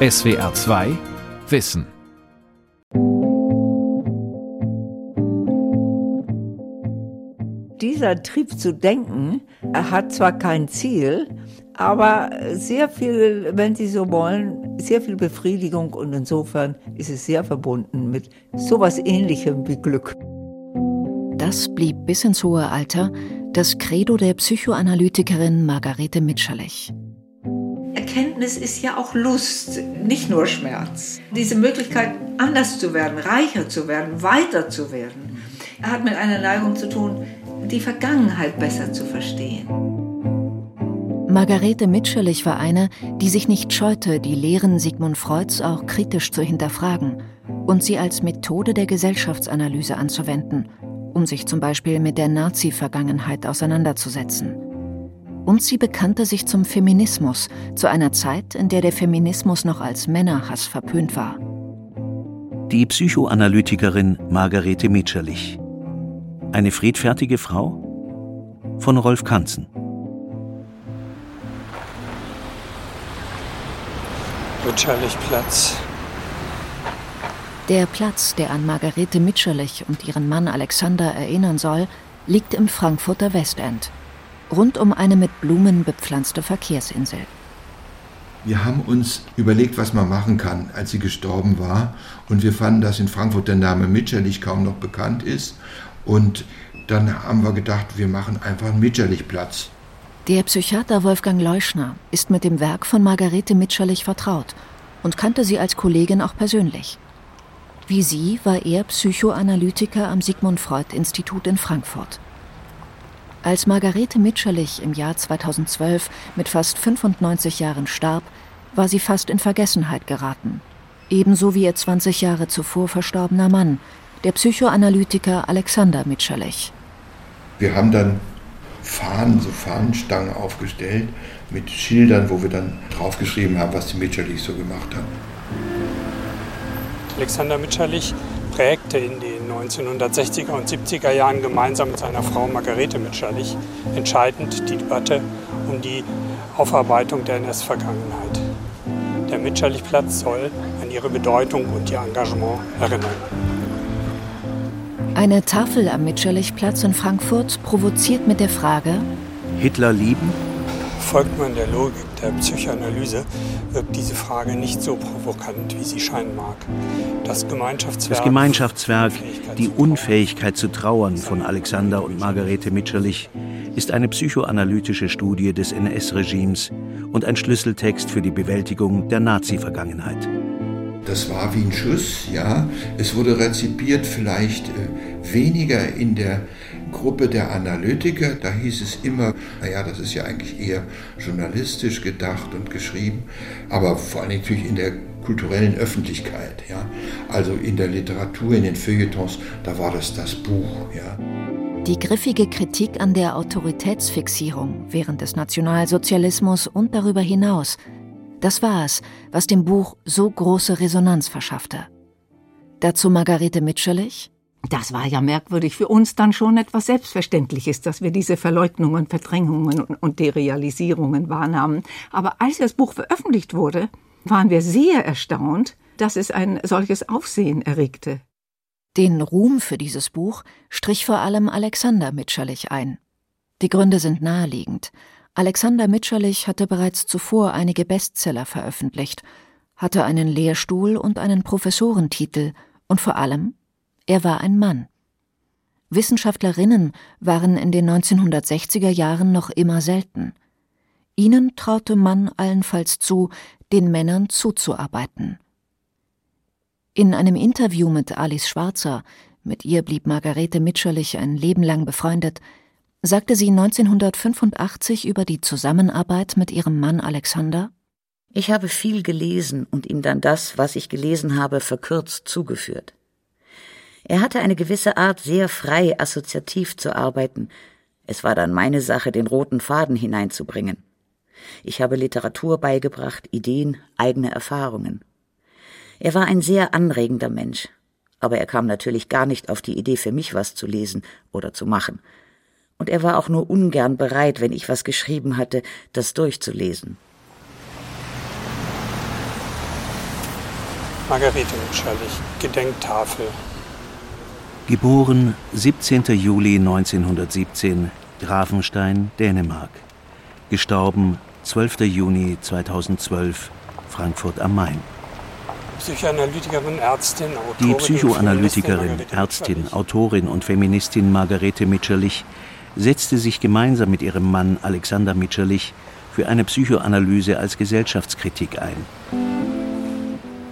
SWR 2 Wissen. Dieser Trieb zu denken, er hat zwar kein Ziel, aber sehr viel, wenn Sie so wollen, sehr viel Befriedigung und insofern ist es sehr verbunden mit sowas ähnlichem wie Glück. Das blieb bis ins hohe Alter das Credo der Psychoanalytikerin Margarete Mitscherlich. Erkenntnis ist ja auch Lust, nicht nur Schmerz. Diese Möglichkeit, anders zu werden, reicher zu werden, weiter zu werden, hat mit einer Neigung zu tun, die Vergangenheit besser zu verstehen. Margarete Mitscherlich war eine, die sich nicht scheute, die Lehren Sigmund Freuds auch kritisch zu hinterfragen und sie als Methode der Gesellschaftsanalyse anzuwenden, um sich zum Beispiel mit der Nazi-Vergangenheit auseinanderzusetzen. Und sie bekannte sich zum Feminismus, zu einer Zeit, in der der Feminismus noch als Männerhass verpönt war. Die Psychoanalytikerin Margarete Mitscherlich. Eine friedfertige Frau? Von Rolf Kanzen. Mitscherlich-Platz. Der Platz, der an Margarete Mitscherlich und ihren Mann Alexander erinnern soll, liegt im Frankfurter Westend, rund um eine mit Blumen bepflanzte Verkehrsinsel. Wir haben uns überlegt, was man machen kann, als sie gestorben war. Und wir fanden, dass in Frankfurt der Name Mitscherlich kaum noch bekannt ist. Und dann haben wir gedacht, wir machen einfach einen Mitscherlich-Platz. Der Psychiater Wolfgang Leuschner ist mit dem Werk von Margarete Mitscherlich vertraut und kannte sie als Kollegin auch persönlich. Wie sie war er Psychoanalytiker am Sigmund Freud Institut in Frankfurt. Als Margarete Mitscherlich im Jahr 2012 mit fast 95 Jahren starb, war sie fast in Vergessenheit geraten. Ebenso wie ihr 20 Jahre zuvor verstorbener Mann, der Psychoanalytiker Alexander Mitscherlich. Wir haben dann Fahnen, so Fahnenstangen aufgestellt mit Schildern, wo wir dann draufgeschrieben haben, was die Mitscherlich so gemacht haben. Alexander Mitscherlich prägte in den 1960er und 70er Jahren gemeinsam mit seiner Frau Margarete Mitscherlich entscheidend die Debatte um die Aufarbeitung der NS-Vergangenheit. Der Mitscherlich-Platz soll an ihre Bedeutung und ihr Engagement erinnern. Eine Tafel am Mitscherlich-Platz in Frankfurt provoziert mit der Frage: Hitler lieben? Folgt man der Logik der Psychoanalyse, wirkt diese Frage nicht so provokant, wie sie scheinen mag. Das Gemeinschaftswerk, das Gemeinschaftswerk Die Unfähigkeit zu trauern von Alexander und Margarete Mitscherlich ist eine psychoanalytische Studie des NS-Regimes und ein Schlüsseltext für die Bewältigung der Nazi-Vergangenheit. Das war wie ein Schuss, ja. Es wurde rezipiert vielleicht äh, weniger in der Gruppe der Analytiker. Da hieß es immer, naja, das ist ja eigentlich eher journalistisch gedacht und geschrieben, aber vor allem natürlich in der kulturellen Öffentlichkeit, ja. Also in der Literatur, in den Feuilletons, da war das das Buch, ja. Die griffige Kritik an der Autoritätsfixierung während des Nationalsozialismus und darüber hinaus – das war es, was dem Buch so große Resonanz verschaffte. Dazu Margarete Mitscherlich. Das war ja merkwürdig für uns dann schon etwas Selbstverständliches, dass wir diese Verleugnungen, Verdrängungen und Derealisierungen wahrnahmen. Aber als das Buch veröffentlicht wurde, waren wir sehr erstaunt, dass es ein solches Aufsehen erregte. Den Ruhm für dieses Buch strich vor allem Alexander Mitscherlich ein. Die Gründe sind naheliegend. Alexander Mitscherlich hatte bereits zuvor einige Bestseller veröffentlicht, hatte einen Lehrstuhl und einen Professorentitel und vor allem, er war ein Mann. Wissenschaftlerinnen waren in den 1960er Jahren noch immer selten. Ihnen traute man allenfalls zu, den Männern zuzuarbeiten. In einem Interview mit Alice Schwarzer, mit ihr blieb Margarete Mitscherlich ein Leben lang befreundet, sagte sie 1985 über die Zusammenarbeit mit ihrem Mann Alexander Ich habe viel gelesen und ihm dann das, was ich gelesen habe, verkürzt zugeführt. Er hatte eine gewisse Art, sehr frei assoziativ zu arbeiten. Es war dann meine Sache, den roten Faden hineinzubringen. Ich habe Literatur beigebracht, Ideen, eigene Erfahrungen. Er war ein sehr anregender Mensch, aber er kam natürlich gar nicht auf die Idee, für mich was zu lesen oder zu machen und er war auch nur ungern bereit, wenn ich was geschrieben hatte, das durchzulesen. Margarete Mitscherlich, Gedenktafel. Geboren 17. Juli 1917, Grafenstein, Dänemark. Gestorben 12. Juni 2012, Frankfurt am Main. Psychoanalytikerin, Ärztin, Autorin. Die Psychoanalytikerin, Ärztin, Autorin und Feministin Margarete Mitscherlich setzte sich gemeinsam mit ihrem Mann Alexander Mitscherlich für eine Psychoanalyse als Gesellschaftskritik ein.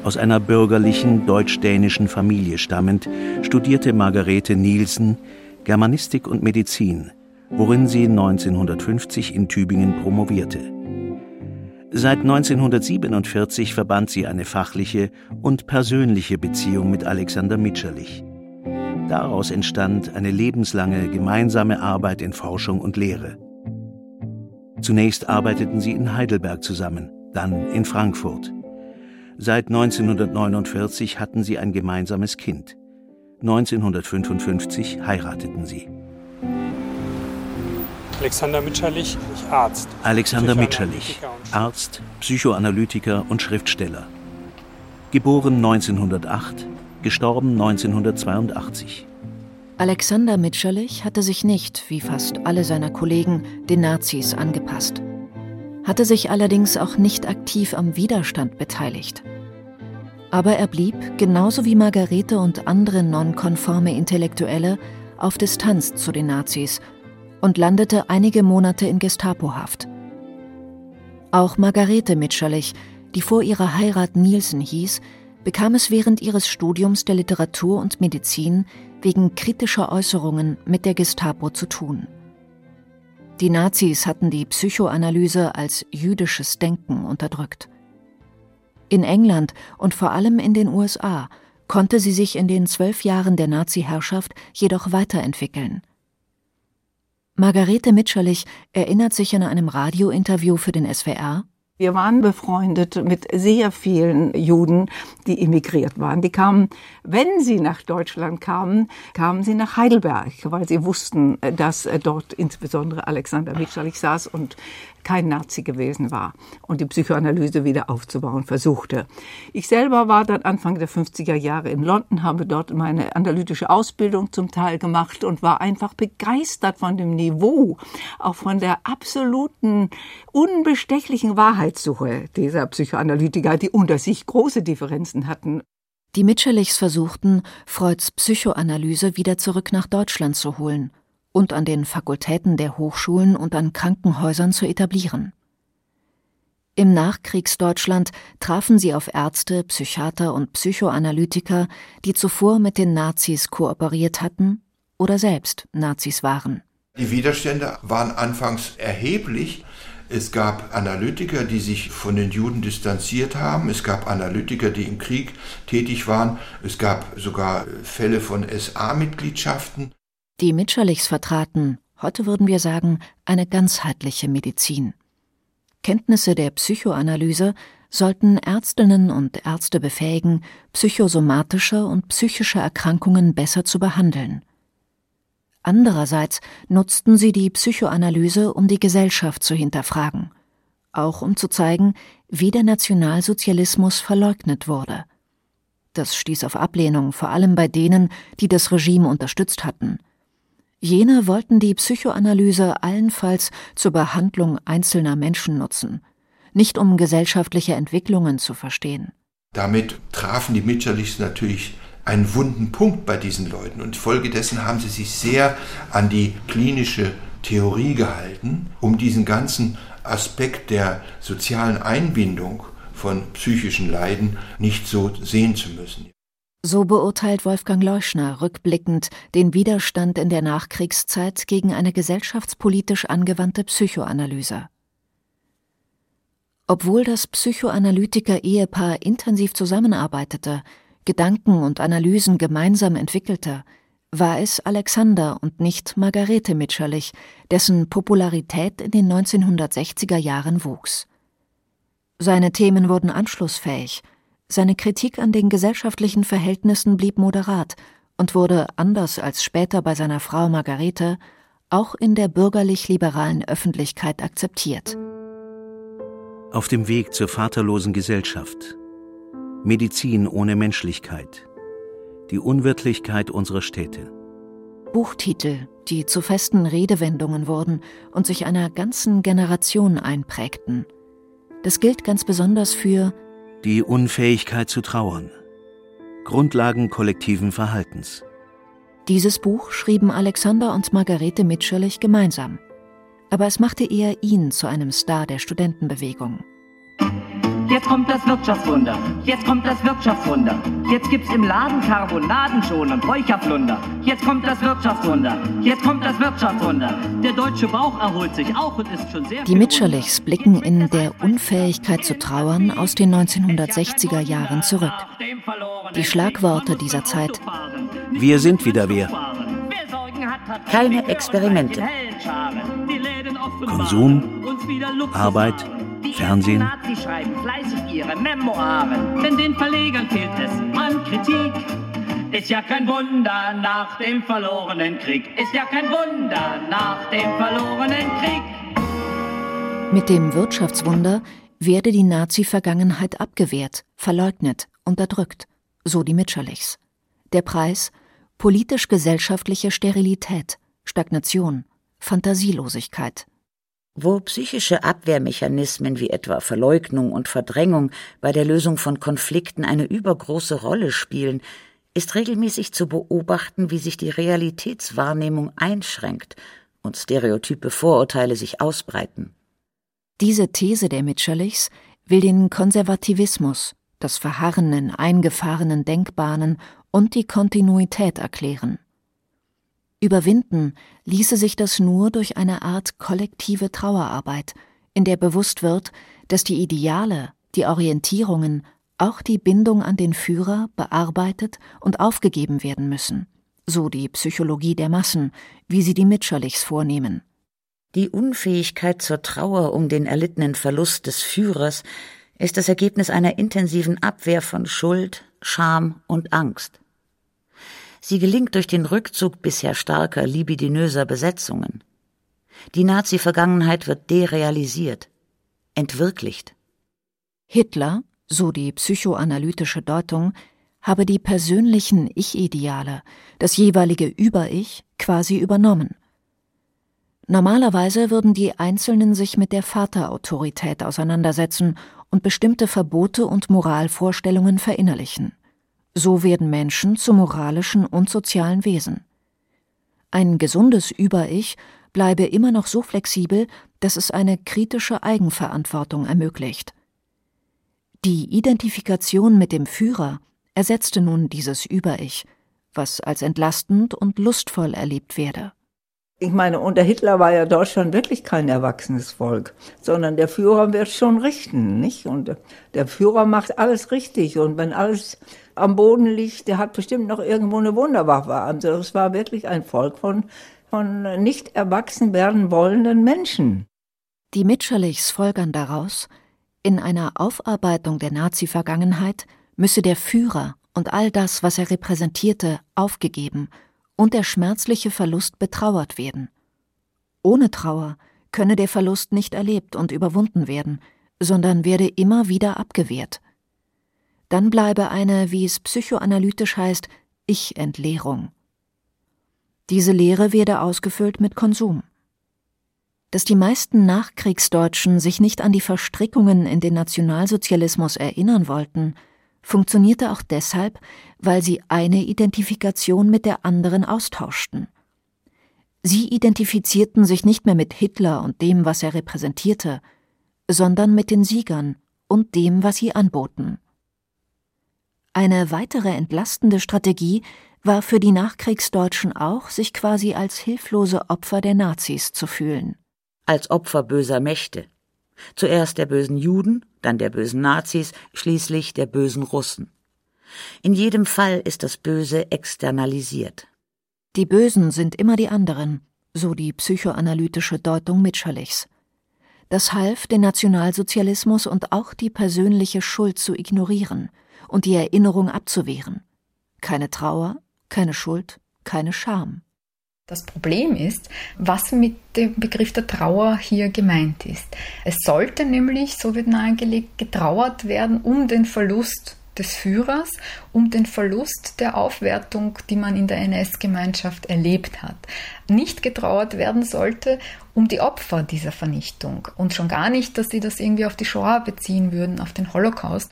Aus einer bürgerlichen deutsch-dänischen Familie stammend studierte Margarete Nielsen Germanistik und Medizin, worin sie 1950 in Tübingen promovierte. Seit 1947 verband sie eine fachliche und persönliche Beziehung mit Alexander Mitscherlich. Daraus entstand eine lebenslange gemeinsame Arbeit in Forschung und Lehre. Zunächst arbeiteten sie in Heidelberg zusammen, dann in Frankfurt. Seit 1949 hatten sie ein gemeinsames Kind. 1955 heirateten sie. Alexander Mitscherlich, Arzt. Alexander Mitscherlich, Arzt, Psychoanalytiker und Schriftsteller. Geboren 1908, gestorben 1982. Alexander Mitscherlich hatte sich nicht, wie fast alle seiner Kollegen, den Nazis angepasst. Hatte sich allerdings auch nicht aktiv am Widerstand beteiligt. Aber er blieb, genauso wie Margarete und andere nonkonforme Intellektuelle, auf Distanz zu den Nazis und landete einige Monate in Gestapohaft. Auch Margarete Mitscherlich, die vor ihrer Heirat Nielsen hieß, bekam es während ihres Studiums der Literatur und Medizin wegen kritischer Äußerungen mit der Gestapo zu tun. Die Nazis hatten die Psychoanalyse als jüdisches Denken unterdrückt. In England und vor allem in den USA konnte sie sich in den zwölf Jahren der Nazi-Herrschaft jedoch weiterentwickeln – Margarete Mitscherlich erinnert sich in einem Radiointerview für den SWR, wir waren befreundet mit sehr vielen Juden, die emigriert waren. Die kamen, wenn sie nach Deutschland kamen, kamen sie nach Heidelberg, weil sie wussten, dass dort insbesondere Alexander Mitscherlich saß und kein Nazi gewesen war und die Psychoanalyse wieder aufzubauen versuchte. Ich selber war dann Anfang der 50er Jahre in London, habe dort meine analytische Ausbildung zum Teil gemacht und war einfach begeistert von dem Niveau, auch von der absoluten, unbestechlichen Wahrheitssuche dieser Psychoanalytiker, die unter sich große Differenzen hatten. Die Mitscherlichs versuchten, Freuds Psychoanalyse wieder zurück nach Deutschland zu holen und an den Fakultäten der Hochschulen und an Krankenhäusern zu etablieren. Im Nachkriegsdeutschland trafen sie auf Ärzte, Psychiater und Psychoanalytiker, die zuvor mit den Nazis kooperiert hatten oder selbst Nazis waren. Die Widerstände waren anfangs erheblich. Es gab Analytiker, die sich von den Juden distanziert haben. Es gab Analytiker, die im Krieg tätig waren. Es gab sogar Fälle von SA-Mitgliedschaften. Die Mitscherlichs vertraten, heute würden wir sagen, eine ganzheitliche Medizin. Kenntnisse der Psychoanalyse sollten Ärztinnen und Ärzte befähigen, psychosomatische und psychische Erkrankungen besser zu behandeln. Andererseits nutzten sie die Psychoanalyse, um die Gesellschaft zu hinterfragen, auch um zu zeigen, wie der Nationalsozialismus verleugnet wurde. Das stieß auf Ablehnung, vor allem bei denen, die das Regime unterstützt hatten. Jene wollten die Psychoanalyse allenfalls zur Behandlung einzelner Menschen nutzen, nicht um gesellschaftliche Entwicklungen zu verstehen. Damit trafen die Mitscherlichs natürlich einen wunden Punkt bei diesen Leuten und folgedessen haben sie sich sehr an die klinische Theorie gehalten, um diesen ganzen Aspekt der sozialen Einbindung von psychischen Leiden nicht so sehen zu müssen. So beurteilt Wolfgang Leuschner rückblickend den Widerstand in der Nachkriegszeit gegen eine gesellschaftspolitisch angewandte Psychoanalyse. Obwohl das Psychoanalytiker-Ehepaar intensiv zusammenarbeitete, Gedanken und Analysen gemeinsam entwickelte, war es Alexander und nicht Margarete Mitscherlich, dessen Popularität in den 1960er Jahren wuchs. Seine Themen wurden anschlussfähig – seine Kritik an den gesellschaftlichen Verhältnissen blieb moderat und wurde, anders als später bei seiner Frau Margarete, auch in der bürgerlich-liberalen Öffentlichkeit akzeptiert. Auf dem Weg zur vaterlosen Gesellschaft. Medizin ohne Menschlichkeit. Die Unwirtlichkeit unserer Städte. Buchtitel, die zu festen Redewendungen wurden und sich einer ganzen Generation einprägten. Das gilt ganz besonders für die Unfähigkeit zu trauern. Grundlagen kollektiven Verhaltens. Dieses Buch schrieben Alexander und Margarete Mitscherlich gemeinsam. Aber es machte eher ihn zu einem Star der Studentenbewegung. Jetzt kommt das Wirtschaftswunder. Jetzt kommt das Wirtschaftswunder. Jetzt gibt's im Laden Carbonaden schon und Räucherflunder. Jetzt kommt das Wirtschaftswunder. Jetzt kommt das Wirtschaftswunder. Der deutsche Bauch erholt sich auch und ist schon sehr. Die Mitscherlichs blicken in der Unfähigkeit zu trauern aus den 1960er Jahren zurück. Die Schlagworte dieser Zeit. Wir sind wieder wir. Keine Experimente. Konsum, Arbeit, Fernsehen. Nazis schreiben fleißig ihre Memoiren, denn den Verlegern fehlt es an Kritik. Ist ja kein Wunder nach dem verlorenen Krieg. Ist ja kein Wunder nach dem verlorenen Krieg. Mit dem Wirtschaftswunder werde die Nazi-Vergangenheit abgewehrt, verleugnet, unterdrückt, so die Mitscherlichs. Der Preis politisch-gesellschaftliche Sterilität, Stagnation, Fantasielosigkeit. Wo psychische Abwehrmechanismen wie etwa Verleugnung und Verdrängung bei der Lösung von Konflikten eine übergroße Rolle spielen, ist regelmäßig zu beobachten, wie sich die Realitätswahrnehmung einschränkt und stereotype Vorurteile sich ausbreiten. Diese These der Mitscherlichs will den Konservativismus, das Verharren in eingefahrenen Denkbahnen und die Kontinuität erklären. Überwinden ließe sich das nur durch eine Art kollektive Trauerarbeit, in der bewusst wird, dass die Ideale, die Orientierungen, auch die Bindung an den Führer bearbeitet und aufgegeben werden müssen, so die Psychologie der Massen, wie sie die Mitscherlichs vornehmen. Die Unfähigkeit zur Trauer um den erlittenen Verlust des Führers ist das Ergebnis einer intensiven Abwehr von Schuld, Scham und Angst. Sie gelingt durch den Rückzug bisher starker libidinöser Besetzungen. Die Nazi-Vergangenheit wird derealisiert, entwirklicht. Hitler, so die psychoanalytische Deutung, habe die persönlichen Ich-Ideale, das jeweilige Über-Ich, quasi übernommen. Normalerweise würden die Einzelnen sich mit der Vaterautorität auseinandersetzen und bestimmte Verbote und Moralvorstellungen verinnerlichen. So werden Menschen zu moralischen und sozialen Wesen. Ein gesundes Über-Ich bleibe immer noch so flexibel, dass es eine kritische Eigenverantwortung ermöglicht. Die Identifikation mit dem Führer ersetzte nun dieses Über-Ich, was als entlastend und lustvoll erlebt werde. Ich meine, unter Hitler war ja Deutschland wirklich kein erwachsenes Volk, sondern der Führer wird schon richten, nicht? Und der Führer macht alles richtig. Und wenn alles am Boden liegt, der hat bestimmt noch irgendwo eine Wunderwaffe. Also es war wirklich ein Volk von, von nicht erwachsen werden wollenden Menschen. Die Mitscherlichs folgern daraus, in einer Aufarbeitung der Nazi-Vergangenheit müsse der Führer und all das, was er repräsentierte, aufgegeben und der schmerzliche Verlust betrauert werden. Ohne Trauer könne der Verlust nicht erlebt und überwunden werden, sondern werde immer wieder abgewehrt dann bleibe eine, wie es psychoanalytisch heißt, Ich-Entleerung. Diese Leere werde ausgefüllt mit Konsum. Dass die meisten Nachkriegsdeutschen sich nicht an die Verstrickungen in den Nationalsozialismus erinnern wollten, funktionierte auch deshalb, weil sie eine Identifikation mit der anderen austauschten. Sie identifizierten sich nicht mehr mit Hitler und dem, was er repräsentierte, sondern mit den Siegern und dem, was sie anboten. Eine weitere entlastende Strategie war für die Nachkriegsdeutschen auch, sich quasi als hilflose Opfer der Nazis zu fühlen. Als Opfer böser Mächte. Zuerst der bösen Juden, dann der bösen Nazis, schließlich der bösen Russen. In jedem Fall ist das Böse externalisiert. Die Bösen sind immer die anderen, so die psychoanalytische Deutung Mitscherlichs. Das half, den Nationalsozialismus und auch die persönliche Schuld zu ignorieren – und die Erinnerung abzuwehren. Keine Trauer, keine Schuld, keine Scham. Das Problem ist, was mit dem Begriff der Trauer hier gemeint ist. Es sollte nämlich, so wird nahegelegt, getrauert werden um den Verlust des Führers um den Verlust der Aufwertung, die man in der NS-Gemeinschaft erlebt hat. Nicht getrauert werden sollte um die Opfer dieser Vernichtung und schon gar nicht, dass sie das irgendwie auf die Shoah beziehen würden, auf den Holocaust.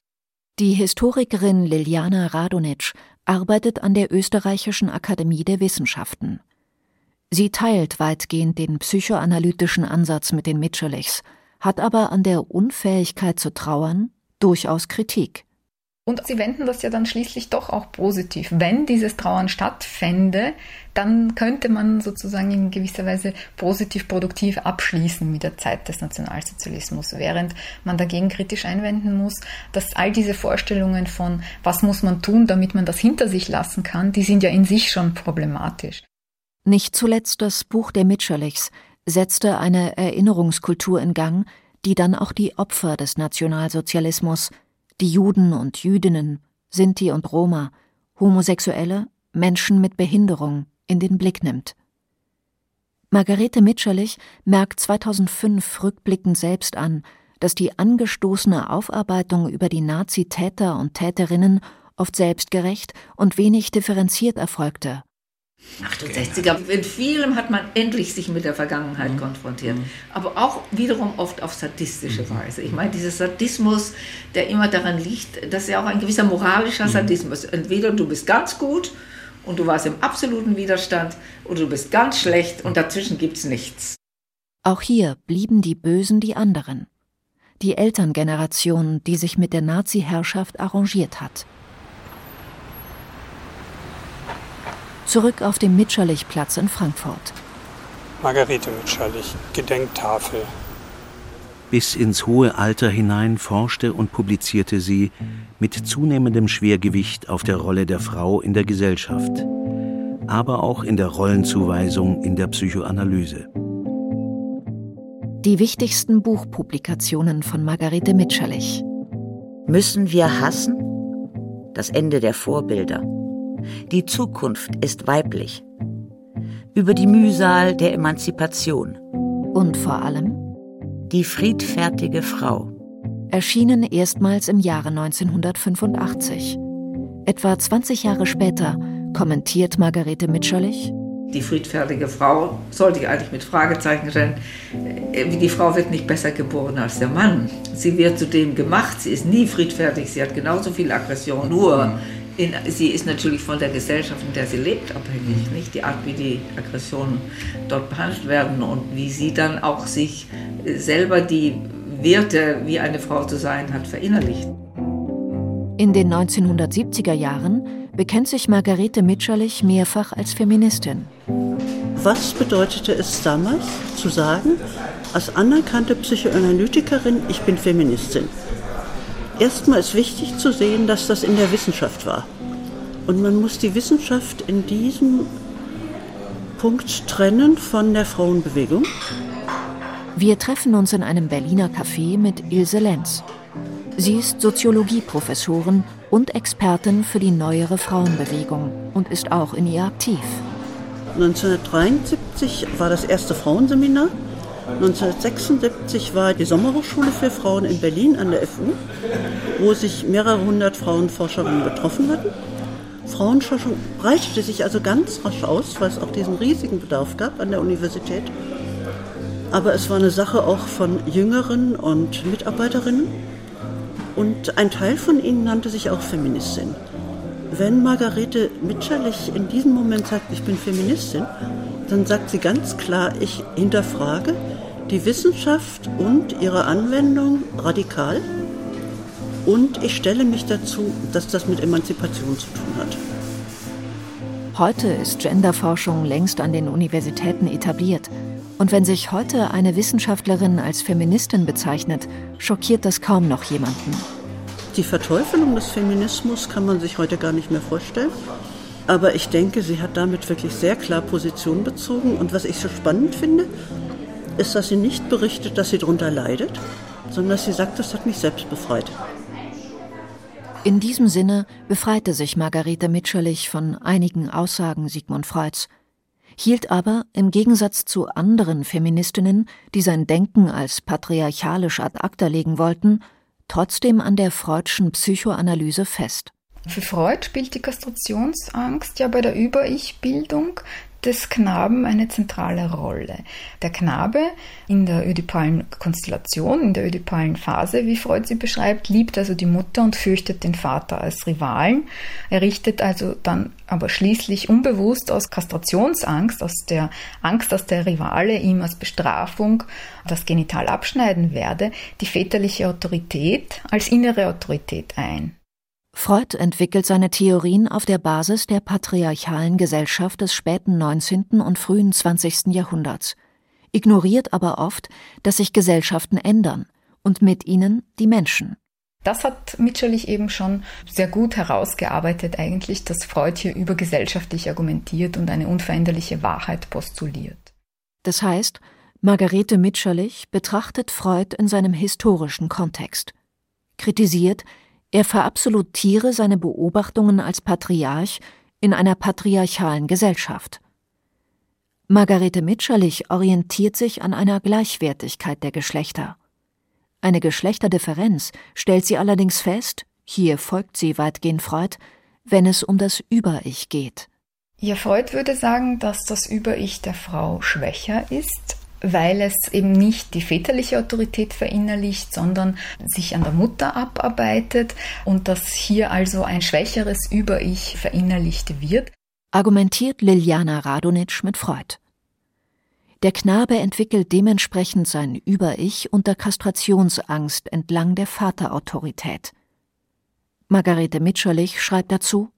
Die Historikerin Liliana Radonitsch arbeitet an der Österreichischen Akademie der Wissenschaften. Sie teilt weitgehend den psychoanalytischen Ansatz mit den Mitscherlichs, hat aber an der Unfähigkeit zu trauern durchaus Kritik. Und sie wenden das ja dann schließlich doch auch positiv. Wenn dieses Trauern stattfände, dann könnte man sozusagen in gewisser Weise positiv produktiv abschließen mit der Zeit des Nationalsozialismus, während man dagegen kritisch einwenden muss, dass all diese Vorstellungen von, was muss man tun, damit man das hinter sich lassen kann, die sind ja in sich schon problematisch. Nicht zuletzt das Buch der Mitscherlichs setzte eine Erinnerungskultur in Gang, die dann auch die Opfer des Nationalsozialismus die Juden und Jüdinnen, Sinti und Roma, Homosexuelle, Menschen mit Behinderung in den Blick nimmt. Margarete Mitscherlich merkt 2005 rückblickend selbst an, dass die angestoßene Aufarbeitung über die Nazi-Täter und Täterinnen oft selbstgerecht und wenig differenziert erfolgte 68er. In vielem hat man endlich sich mit der Vergangenheit mhm. konfrontiert. Mhm. Aber auch wiederum oft auf sadistische mhm. Weise. Ich meine, dieser Sadismus, der immer daran liegt, das ist ja auch ein gewisser moralischer mhm. Sadismus. Entweder du bist ganz gut und du warst im absoluten Widerstand oder du bist ganz schlecht und dazwischen gibt es nichts. Auch hier blieben die Bösen die anderen. Die Elterngeneration, die sich mit der Nazi-Herrschaft arrangiert hat. Zurück auf dem Mitscherlich-Platz in Frankfurt. Margarete Mitscherlich, Gedenktafel. Bis ins hohe Alter hinein forschte und publizierte sie mit zunehmendem Schwergewicht auf der Rolle der Frau in der Gesellschaft, aber auch in der Rollenzuweisung in der Psychoanalyse. Die wichtigsten Buchpublikationen von Margarete Mitscherlich. Müssen wir hassen? Das Ende der Vorbilder. Die Zukunft ist weiblich. Über die Mühsal der Emanzipation. Und vor allem die friedfertige Frau. Erschienen erstmals im Jahre 1985. Etwa 20 Jahre später kommentiert Margarete Mitscherlich. Die friedfertige Frau sollte ich eigentlich mit Fragezeichen stellen. Äh, die Frau wird nicht besser geboren als der Mann. Sie wird zudem gemacht. Sie ist nie friedfertig. Sie hat genauso viel Aggression. Nur in, sie ist natürlich von der Gesellschaft, in der sie lebt, abhängig. Nicht? Die Art, wie die Aggressionen dort behandelt werden und wie sie dann auch sich selber die Werte, wie eine Frau zu sein hat, verinnerlicht. In den 1970er Jahren bekennt sich Margarete Mitscherlich mehrfach als Feministin. Was bedeutete es damals zu sagen, als anerkannte Psychoanalytikerin, ich bin Feministin? Erstmal ist wichtig zu sehen, dass das in der Wissenschaft war. Und man muss die Wissenschaft in diesem Punkt trennen von der Frauenbewegung. Wir treffen uns in einem Berliner Café mit Ilse Lenz. Sie ist Soziologieprofessorin und Expertin für die neuere Frauenbewegung und ist auch in ihr aktiv. 1973 war das erste Frauenseminar 1976 war die Sommerhochschule für Frauen in Berlin an der FU, wo sich mehrere hundert Frauenforscherinnen getroffen hatten. Frauenforschung breitete sich also ganz rasch aus, weil es auch diesen riesigen Bedarf gab an der Universität. Aber es war eine Sache auch von Jüngeren und Mitarbeiterinnen. Und ein Teil von ihnen nannte sich auch Feministin. Wenn Margarete Mitscherlich in diesem Moment sagt, ich bin Feministin, dann sagt sie ganz klar, ich hinterfrage die Wissenschaft und ihre Anwendung radikal und ich stelle mich dazu, dass das mit Emanzipation zu tun hat. Heute ist Genderforschung längst an den Universitäten etabliert. Und wenn sich heute eine Wissenschaftlerin als Feministin bezeichnet, schockiert das kaum noch jemanden. Die Verteufelung des Feminismus kann man sich heute gar nicht mehr vorstellen. Aber ich denke, sie hat damit wirklich sehr klar Position bezogen. Und was ich so spannend finde, ist, dass sie nicht berichtet, dass sie darunter leidet, sondern dass sie sagt, das hat mich selbst befreit. In diesem Sinne befreite sich Margarete Mitscherlich von einigen Aussagen Sigmund Freuds, hielt aber im Gegensatz zu anderen Feministinnen, die sein Denken als patriarchalisch ad acta legen wollten, trotzdem an der Freudschen Psychoanalyse fest. Für Freud spielt die Kastrationsangst ja bei der Über-Ich-Bildung des Knaben eine zentrale Rolle. Der Knabe in der ödipalen Konstellation, in der ödipalen Phase, wie Freud sie beschreibt, liebt also die Mutter und fürchtet den Vater als Rivalen. Er richtet also dann aber schließlich unbewusst aus Kastrationsangst, aus der Angst, dass der Rivale ihm als Bestrafung das Genital abschneiden werde, die väterliche Autorität als innere Autorität ein. Freud entwickelt seine Theorien auf der Basis der patriarchalen Gesellschaft des späten 19. und frühen 20. Jahrhunderts, ignoriert aber oft, dass sich Gesellschaften ändern und mit ihnen die Menschen. Das hat Mitscherlich eben schon sehr gut herausgearbeitet eigentlich, dass Freud hier übergesellschaftlich argumentiert und eine unveränderliche Wahrheit postuliert. Das heißt, Margarete Mitscherlich betrachtet Freud in seinem historischen Kontext, kritisiert, er verabsolutiere seine Beobachtungen als Patriarch in einer patriarchalen Gesellschaft. Margarete Mitscherlich orientiert sich an einer Gleichwertigkeit der Geschlechter. Eine Geschlechterdifferenz stellt sie allerdings fest, hier folgt sie weitgehend Freud, wenn es um das Über-Ich geht. Ja, Freud würde sagen, dass das Über-Ich der Frau schwächer ist weil es eben nicht die väterliche Autorität verinnerlicht, sondern sich an der Mutter abarbeitet und dass hier also ein schwächeres Über-Ich verinnerlicht wird. Argumentiert Liliana Radonitsch mit Freud. Der Knabe entwickelt dementsprechend sein Über-Ich unter Kastrationsangst entlang der Vaterautorität. Margarete Mitscherlich schreibt dazu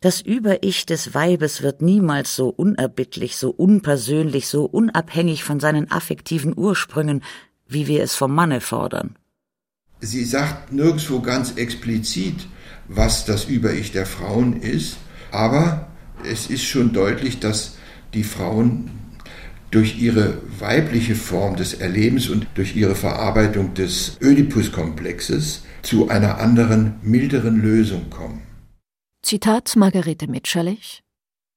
das Über-Ich des Weibes wird niemals so unerbittlich, so unpersönlich, so unabhängig von seinen affektiven Ursprüngen, wie wir es vom Manne fordern. Sie sagt nirgendwo ganz explizit, was das Über-Ich der Frauen ist, aber es ist schon deutlich, dass die Frauen durch ihre weibliche Form des Erlebens und durch ihre Verarbeitung des Ödipus-Komplexes zu einer anderen, milderen Lösung kommen. Zitat Margarete Mitscherlich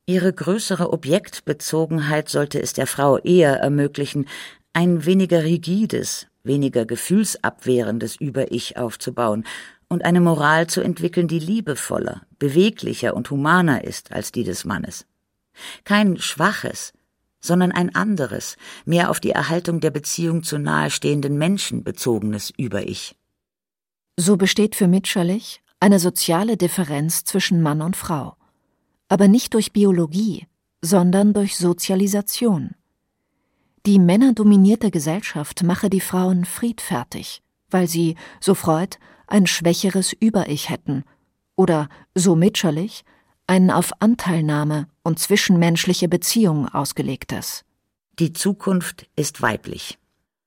Ihre größere Objektbezogenheit sollte es der Frau eher ermöglichen, ein weniger rigides, weniger gefühlsabwehrendes Über-Ich aufzubauen und eine Moral zu entwickeln, die liebevoller, beweglicher und humaner ist als die des Mannes. Kein schwaches, sondern ein anderes, mehr auf die Erhaltung der Beziehung zu nahestehenden Menschen bezogenes Über-Ich. So besteht für Mitscherlich eine soziale Differenz zwischen Mann und Frau, aber nicht durch Biologie, sondern durch Sozialisation. Die männerdominierte Gesellschaft mache die Frauen friedfertig, weil sie, so Freud, ein schwächeres Über-Ich hätten oder, so Mitscherlich, ein auf Anteilnahme und zwischenmenschliche Beziehung ausgelegtes. Die Zukunft ist weiblich.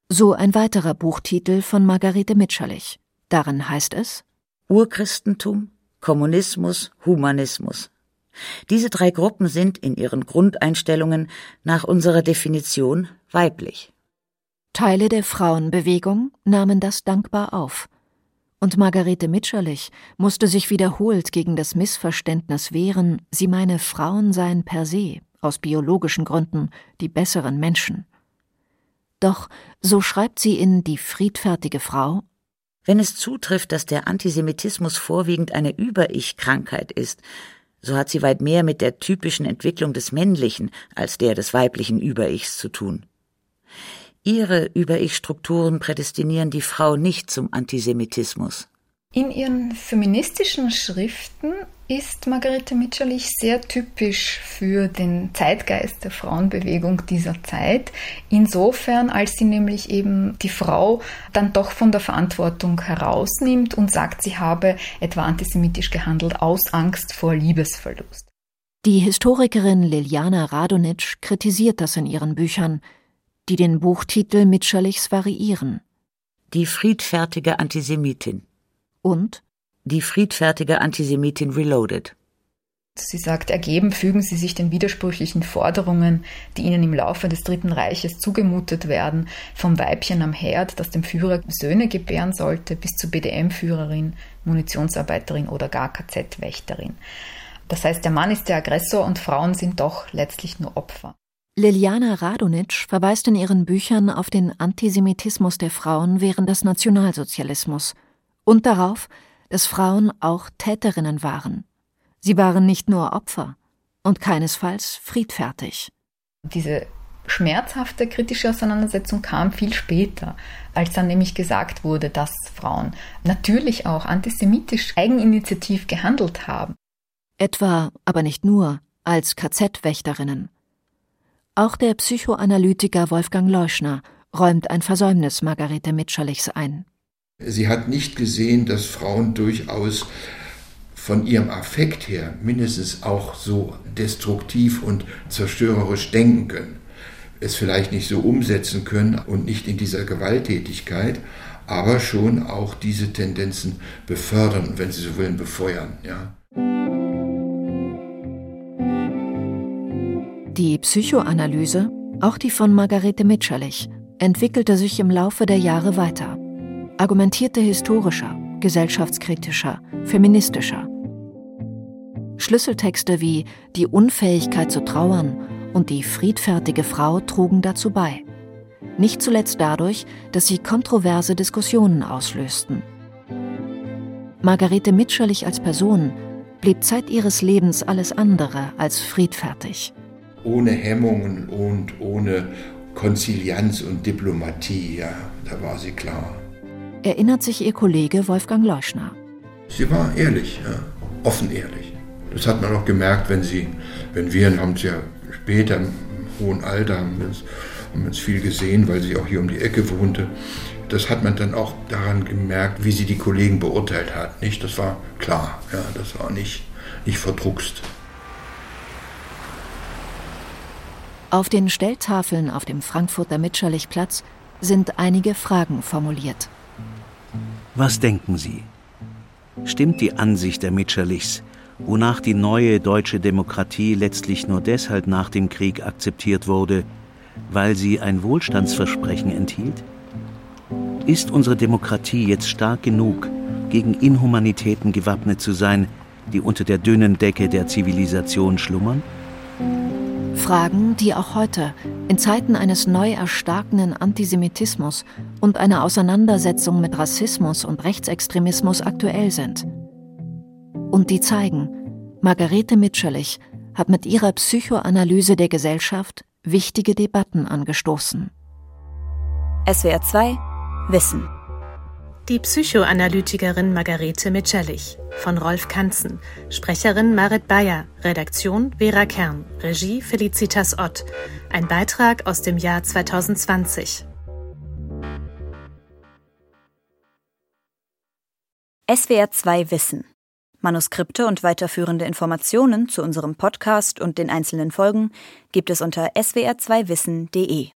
So ein weiterer Buchtitel von Margarete Mitscherlich. Darin heißt es Urchristentum, Kommunismus, Humanismus. Diese drei Gruppen sind in ihren Grundeinstellungen nach unserer Definition weiblich. Teile der Frauenbewegung nahmen das dankbar auf. Und Margarete Mitscherlich musste sich wiederholt gegen das Missverständnis wehren, sie meine Frauen seien per se, aus biologischen Gründen, die besseren Menschen. Doch, so schreibt sie in Die friedfertige Frau, wenn es zutrifft, dass der Antisemitismus vorwiegend eine Über-Ich-Krankheit ist, so hat sie weit mehr mit der typischen Entwicklung des männlichen als der des weiblichen Über-Ichs zu tun. Ihre Über-Ich-Strukturen prädestinieren die Frau nicht zum Antisemitismus. In ihren feministischen Schriften ist Margarete Mitscherlich sehr typisch für den Zeitgeist der Frauenbewegung dieser Zeit. Insofern, als sie nämlich eben die Frau dann doch von der Verantwortung herausnimmt und sagt, sie habe etwa antisemitisch gehandelt aus Angst vor Liebesverlust. Die Historikerin Liliana Radonitsch kritisiert das in ihren Büchern, die den Buchtitel Mitscherlichs variieren. Die friedfertige Antisemitin und Die friedfertige Antisemitin Reloaded. Sie sagt, ergeben fügen sie sich den widersprüchlichen Forderungen, die ihnen im Laufe des Dritten Reiches zugemutet werden, vom Weibchen am Herd, das dem Führer Söhne gebären sollte, bis zur BDM-Führerin, Munitionsarbeiterin oder gar KZ-Wächterin. Das heißt, der Mann ist der Aggressor und Frauen sind doch letztlich nur Opfer. Liliana Radonitsch verweist in ihren Büchern auf den Antisemitismus der Frauen während des Nationalsozialismus – Und darauf, dass Frauen auch Täterinnen waren. Sie waren nicht nur Opfer und keinesfalls friedfertig. Diese schmerzhafte kritische Auseinandersetzung kam viel später, als dann nämlich gesagt wurde, dass Frauen natürlich auch antisemitisch eigeninitiativ gehandelt haben. Etwa, aber nicht nur, als KZ-Wächterinnen. Auch der Psychoanalytiker Wolfgang Leuschner räumt ein Versäumnis Margarete Mitscherlichs ein. Sie hat nicht gesehen, dass Frauen durchaus von ihrem Affekt her mindestens auch so destruktiv und zerstörerisch denken können es vielleicht nicht so umsetzen können und nicht in dieser Gewalttätigkeit, aber schon auch diese Tendenzen befördern, wenn Sie so wollen, befeuern. Ja. Die Psychoanalyse, auch die von Margarete Mitscherlich, entwickelte sich im Laufe der Jahre weiter, argumentierte historischer, gesellschaftskritischer, feministischer. Schlüsseltexte wie Die Unfähigkeit zu trauern und die friedfertige Frau trugen dazu bei. Nicht zuletzt dadurch, dass sie kontroverse Diskussionen auslösten. Margarete Mitscherlich als Person blieb Zeit ihres Lebens alles andere als friedfertig. Ohne Hemmungen und ohne Konzilianz und Diplomatie, ja, da war sie klar. Erinnert sich ihr Kollege Wolfgang Leuschner. Sie war ehrlich, ja, offen ehrlich. Das hat man auch gemerkt, wenn sie, wenn wir haben es ja später im hohen Alter haben wir, uns, haben wir uns viel gesehen, weil sie auch hier um die Ecke wohnte. Das hat man dann auch daran gemerkt, wie sie die Kollegen beurteilt hat. Nicht? Das war klar, ja, das war nicht, nicht verdruckst. Auf den Stelltafeln auf dem Frankfurter Mitscherlichplatz sind einige Fragen formuliert. Was denken Sie? Stimmt die Ansicht der Mitscherlichs, wonach die neue deutsche Demokratie letztlich nur deshalb nach dem Krieg akzeptiert wurde, weil sie ein Wohlstandsversprechen enthielt? Ist unsere Demokratie jetzt stark genug, gegen Inhumanitäten gewappnet zu sein, die unter der dünnen Decke der Zivilisation schlummern? Fragen, die auch heute, in Zeiten eines neu erstarkenden Antisemitismus und einer Auseinandersetzung mit Rassismus und Rechtsextremismus aktuell sind und die zeigen, Margarete Mitscherlich hat mit ihrer Psychoanalyse der Gesellschaft wichtige Debatten angestoßen. SWR 2 Wissen die Psychoanalytikerin Margarete Mitscherlich von Rolf Kanzen, Sprecherin Marit Bayer, Redaktion Vera Kern, Regie Felicitas Ott. Ein Beitrag aus dem Jahr 2020. SWR 2 Wissen Manuskripte und weiterführende Informationen zu unserem Podcast und den einzelnen Folgen gibt es unter swr2wissen.de.